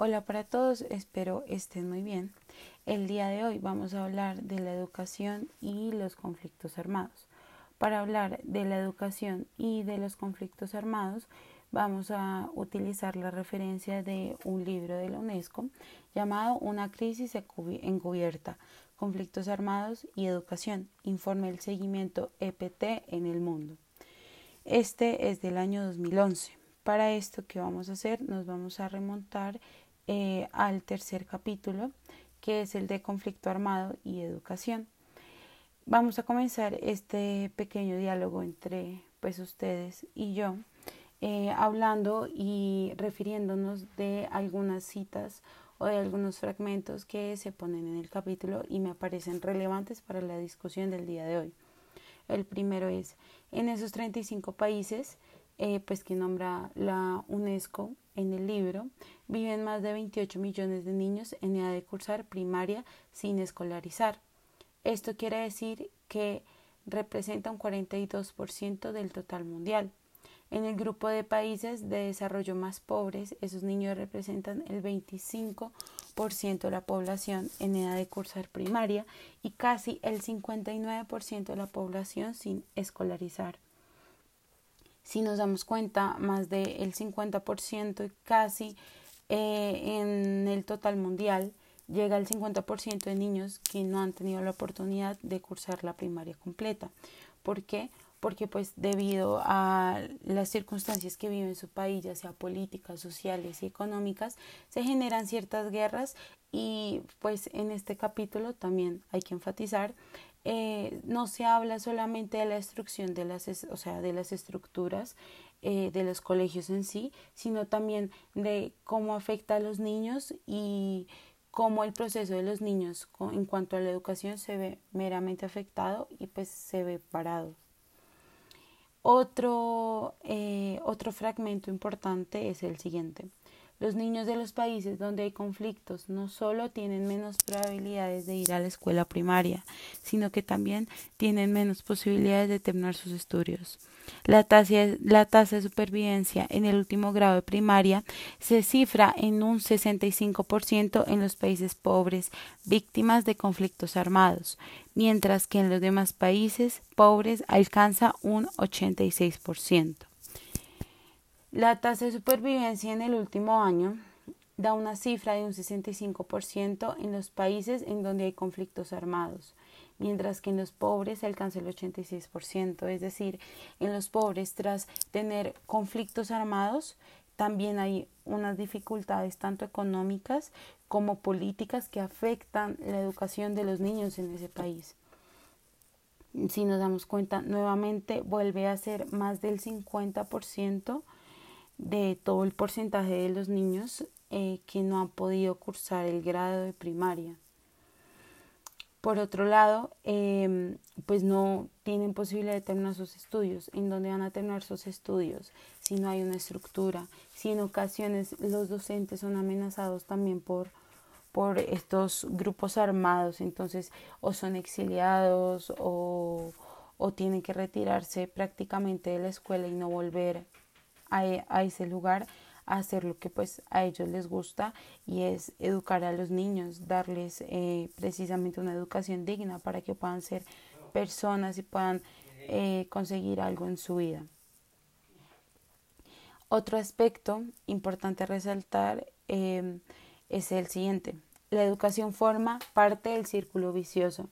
Hola para todos, espero estén muy bien. El día de hoy vamos a hablar de la educación y los conflictos armados. Para hablar de la educación y de los conflictos armados, vamos a utilizar la referencia de un libro de la UNESCO llamado Una crisis encubierta, conflictos armados y educación, informe el seguimiento EPT en el mundo. Este es del año 2011. Para esto, ¿qué vamos a hacer? Nos vamos a remontar eh, al tercer capítulo, que es el de conflicto armado y educación. Vamos a comenzar este pequeño diálogo entre pues ustedes y yo, eh, hablando y refiriéndonos de algunas citas o de algunos fragmentos que se ponen en el capítulo y me parecen relevantes para la discusión del día de hoy. El primero es, en esos 35 países, eh, pues que nombra la UNESCO en el libro, viven más de 28 millones de niños en edad de cursar primaria sin escolarizar. Esto quiere decir que representa un 42% del total mundial. En el grupo de países de desarrollo más pobres, esos niños representan el 25% de la población en edad de cursar primaria y casi el 59% de la población sin escolarizar si nos damos cuenta, más del 50% y casi eh, en el total mundial llega el 50% de niños que no han tenido la oportunidad de cursar la primaria completa. ¿Por qué? Porque pues debido a las circunstancias que vive en su país, ya sea políticas, sociales y económicas, se generan ciertas guerras y pues en este capítulo también hay que enfatizar eh, no se habla solamente de la destrucción de las, o sea, de las estructuras eh, de los colegios en sí, sino también de cómo afecta a los niños y cómo el proceso de los niños en cuanto a la educación se ve meramente afectado y pues se ve parado. Otro, eh, otro fragmento importante es el siguiente. Los niños de los países donde hay conflictos no solo tienen menos probabilidades de ir a la escuela primaria, sino que también tienen menos posibilidades de terminar sus estudios. La tasa, la tasa de supervivencia en el último grado de primaria se cifra en un 65% en los países pobres víctimas de conflictos armados, mientras que en los demás países pobres alcanza un 86%. La tasa de supervivencia en el último año da una cifra de un 65% en los países en donde hay conflictos armados, mientras que en los pobres se alcanza el 86%, es decir, en los pobres tras tener conflictos armados también hay unas dificultades tanto económicas como políticas que afectan la educación de los niños en ese país. Si nos damos cuenta, nuevamente vuelve a ser más del 50% de todo el porcentaje de los niños eh, que no han podido cursar el grado de primaria. Por otro lado, em, pues no tienen posibilidad de terminar sus estudios. ¿En dónde van a terminar sus estudios? Si no hay una estructura, si en ocasiones los docentes son amenazados también por, por estos grupos armados, entonces o son exiliados o, o tienen que retirarse prácticamente de la escuela y no volver e, a, ese lugar hacer lo que pues a ellos les gusta y es educar a los niños, darles eh, precisamente una educación digna para que puedan ser personas y puedan eh, conseguir algo en su vida. Otro aspecto importante resaltar em, es el siguiente. La educación forma parte del círculo vicioso.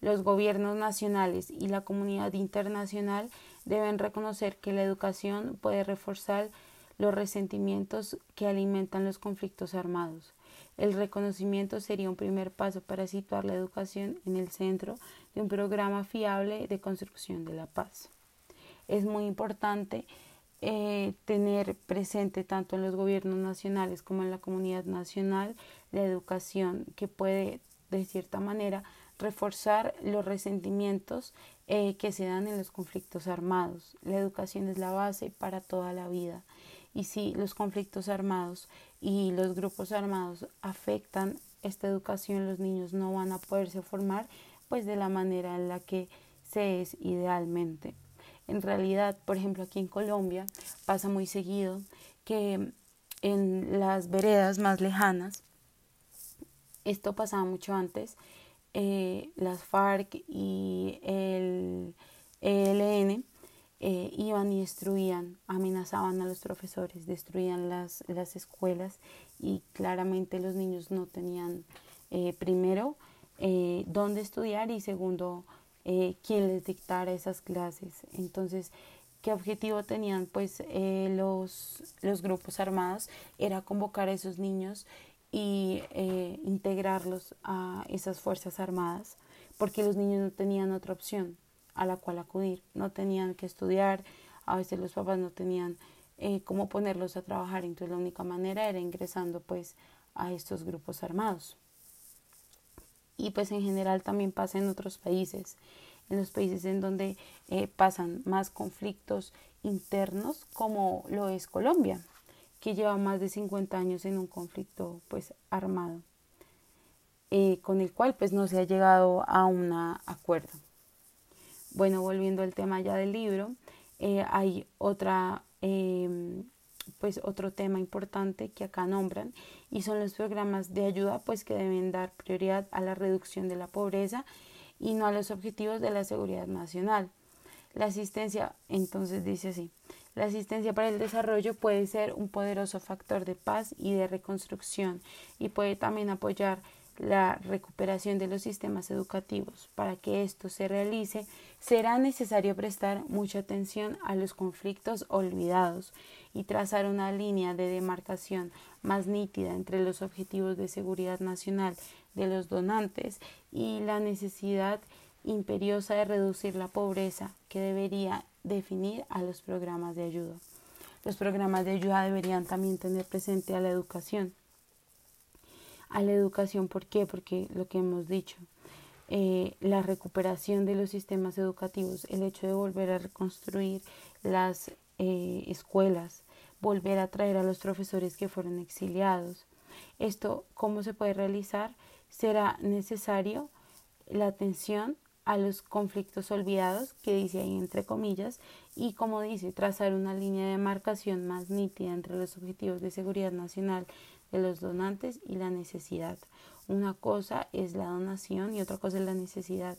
Los gobiernos nacionales y la comunidad internacional deben reconocer que la educación puede reforzar los resentimientos que alimentan los conflictos armados. El reconocimiento sería un primer paso para situar la educación en el centro de un programa fiable de construcción de la paz. Es muy importante eh, tener presente tanto en los gobiernos nacionales como en la comunidad nacional la educación que puede de cierta manera reforzar los resentimientos eh, que se dan en los conflictos armados. La educación es la base para toda la vida. Y si los conflictos armados y los grupos armados afectan esta educación, los niños no van a poderse formar pues de la manera en la que se es idealmente. En realidad, por ejemplo, aquí en Colombia pasa muy seguido que en las veredas más lejanas. Esto pasaba mucho antes. Eh, las FARC y el ELN eh, iban y destruían, amenazaban a los profesores, destruían las, las escuelas y claramente los niños no tenían eh, primero dónde estudiar y segundo quién les dictara esas clases. Entonces, ¿qué objetivo tenían? Pues los, los grupos armados era convocar a esos niños y eh, integrarlos a esas fuerzas armadas porque los niños no tenían otra opción a la cual acudir, no tenían que estudiar, a veces los papás no tenían eh, cómo ponerlos a trabajar, entonces la única manera era ingresando pues a estos grupos armados. Y pues en general también pasa en otros países, en los países en donde eh, pasan más conflictos internos como lo es Colombia, que lleva más de 50 años en un conflicto pues armado, eh, con el cual pues no se ha llegado a un acuerdo. Bueno, volviendo al tema ya del libro, eh, hay otra, eh, pues otro tema importante que acá nombran y son los programas de ayuda pues que deben dar prioridad a la reducción de la pobreza y no a los objetivos de la seguridad nacional. La asistencia, entonces dice así, la asistencia para el desarrollo puede ser un poderoso factor de paz y de reconstrucción y puede también apoyar la recuperación de los sistemas educativos. Para que esto se realice, será necesario prestar mucha atención a los conflictos olvidados y trazar una línea de demarcación más nítida entre los objetivos de seguridad nacional de los donantes y la necesidad imperiosa de reducir la pobreza que debería definir a los programas de ayuda. Los programas de ayuda deberían también tener presente a la educación a la educación. ¿Por qué? Porque lo que hemos dicho, eh, la recuperación de los sistemas educativos, el hecho de volver a reconstruir las eh, escuelas, volver a traer a los profesores que fueron exiliados. Esto, ¿cómo se puede realizar? Será necesario la atención a los conflictos olvidados, que dice ahí entre comillas, y como dice, trazar una línea de marcación más nítida entre los objetivos de seguridad nacional de los donantes y la necesidad. Una cosa es la donación y otra cosa es la necesidad.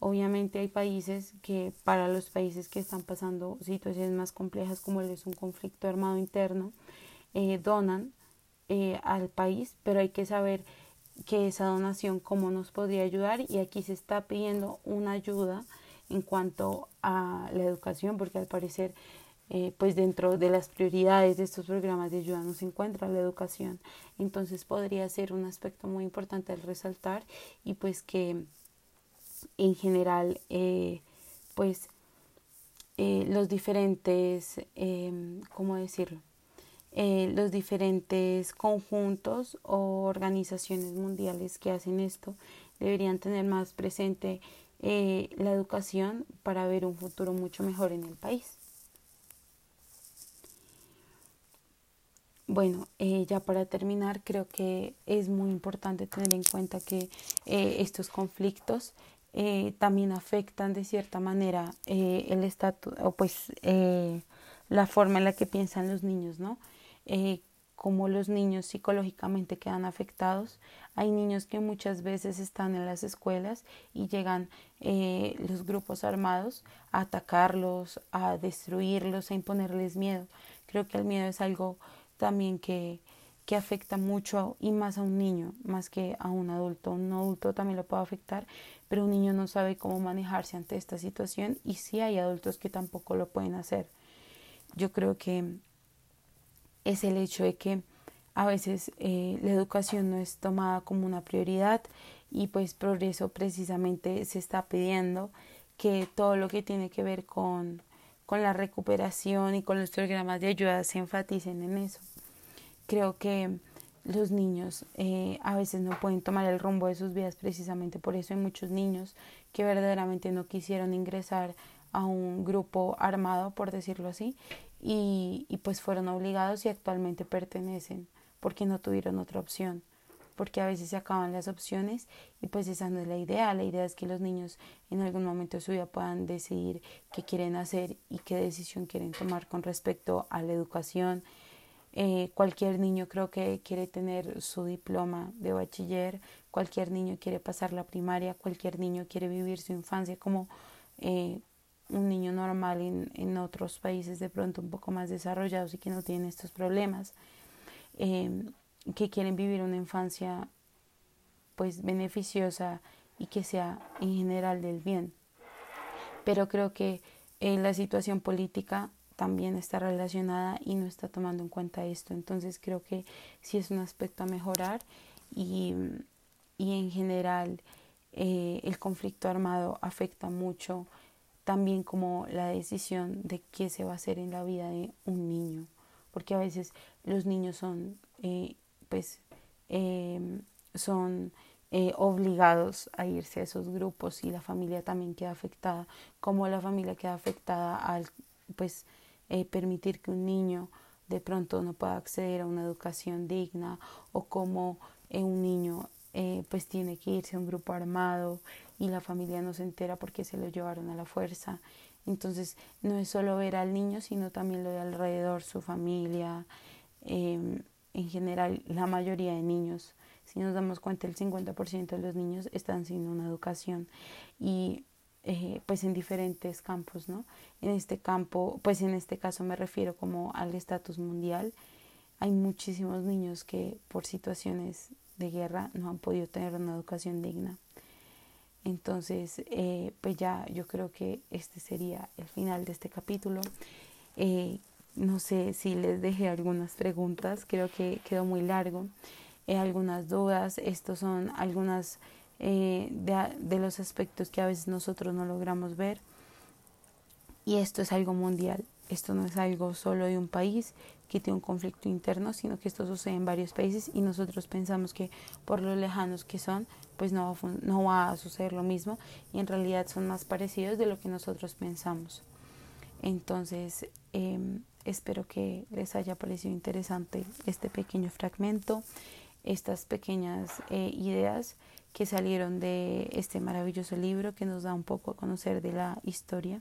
Obviamente hay países que para los países que están pasando situaciones más complejas como es un conflicto armado interno, eh, donan eh, al país, pero hay que saber que esa donación cómo nos podría ayudar y aquí se está pidiendo una ayuda en cuanto a la educación porque al parecer eh, pues dentro de las prioridades de estos programas de ayuda nos encuentra la educación. Entonces podría ser un aspecto muy importante al resaltar y pues que en general eh, pues eh, los diferentes, ¿cómo decirlo? Los diferentes conjuntos o organizaciones mundiales que hacen esto deberían tener más presente la educación para ver un futuro mucho mejor en el país. Bueno, eh, ya para terminar, creo que es muy importante tener en cuenta que eh, estos conflictos eh, también afectan de cierta manera el estatus o pues la forma en la que piensan los niños, ¿no? Como los niños psicológicamente quedan afectados. Hay niños que muchas veces están en las escuelas y llegan los grupos armados a atacarlos, a destruirlos, a imponerles miedo. Creo que el miedo es algo también que, que afecta mucho y más a un niño, más que a un adulto. Un adulto también lo puede afectar, pero un niño no sabe cómo manejarse ante esta situación y sí hay adultos que tampoco lo pueden hacer. Yo creo que es el hecho de que a veces eh, la educación no es tomada como una prioridad y pues por eso precisamente se está pidiendo que todo lo que tiene que ver con con la recuperación y con los programas de ayuda se enfaticen en eso. Creo que los niños eh, a veces no pueden tomar el rumbo de sus vidas precisamente por eso hay muchos niños que verdaderamente no quisieron ingresar a un grupo armado por decirlo así y, y pues fueron obligados y actualmente pertenecen porque no tuvieron otra opción porque a veces se acaban las opciones y pues esa no es la idea. La idea es que los niños en algún momento de su vida puedan decidir qué quieren hacer y qué decisión quieren tomar con respecto a la educación, Eh, cualquier niño creo que quiere tener su diploma de bachiller, cualquier niño quiere pasar la primaria, cualquier niño quiere vivir su infancia como eh, un niño normal en, en, otros países de pronto un poco más desarrollados y que no tienen estos problemas, em, que quieren vivir una infancia pues beneficiosa y que sea en general del bien. Pero creo que eh, la situación política también está relacionada y no está tomando en cuenta esto. Entonces creo que sí es un aspecto a mejorar y, y en general eh, el conflicto armado afecta mucho también como la decisión de qué se va a hacer en la vida de un niño, porque a veces los niños son, eh, pues, em, son eh, obligados a irse a esos grupos y la familia también queda afectada, como la familia queda afectada al, pues, eh, permitir que un niño de pronto no pueda acceder a una educación digna o como un niño pues tiene que irse a un grupo armado y la familia no se entera porque se lo llevaron a la fuerza. Entonces no es solo ver al niño, sino también lo de alrededor, su familia, em, en general la mayoría de niños. Si nos damos cuenta, el 50% de los niños están sin una educación y eh, pues en diferentes campos, ¿no? En este campo, pues en este caso me refiero como al estatus mundial. Hay muchísimos niños que por situaciones de guerra no han podido tener una educación digna. Entonces, eh, pues ya yo creo que este sería el final de este capítulo. Eh, no sé si les dejé algunas preguntas, creo que quedó muy largo. Eh, algunas dudas, estos son algunas de, de los aspectos que a veces nosotros no logramos ver. Y esto es algo mundial, esto no es algo solo de un país que tiene un conflicto interno, sino que esto sucede en varios países y nosotros pensamos que por lo lejanos que son, pues no, no va a suceder lo mismo y en realidad son más parecidos de lo que nosotros pensamos. Entonces, em, espero que les haya parecido interesante este pequeño fragmento, estas pequeñas eh, ideas que salieron de este maravilloso libro que nos da un poco a conocer de la historia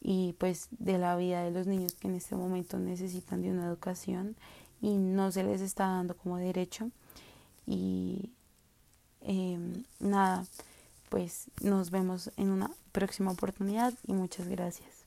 y pues de la vida de los niños que en este momento necesitan de una educación y no se les está dando como derecho y Em, nada, pues nos vemos en una próxima oportunidad y muchas gracias.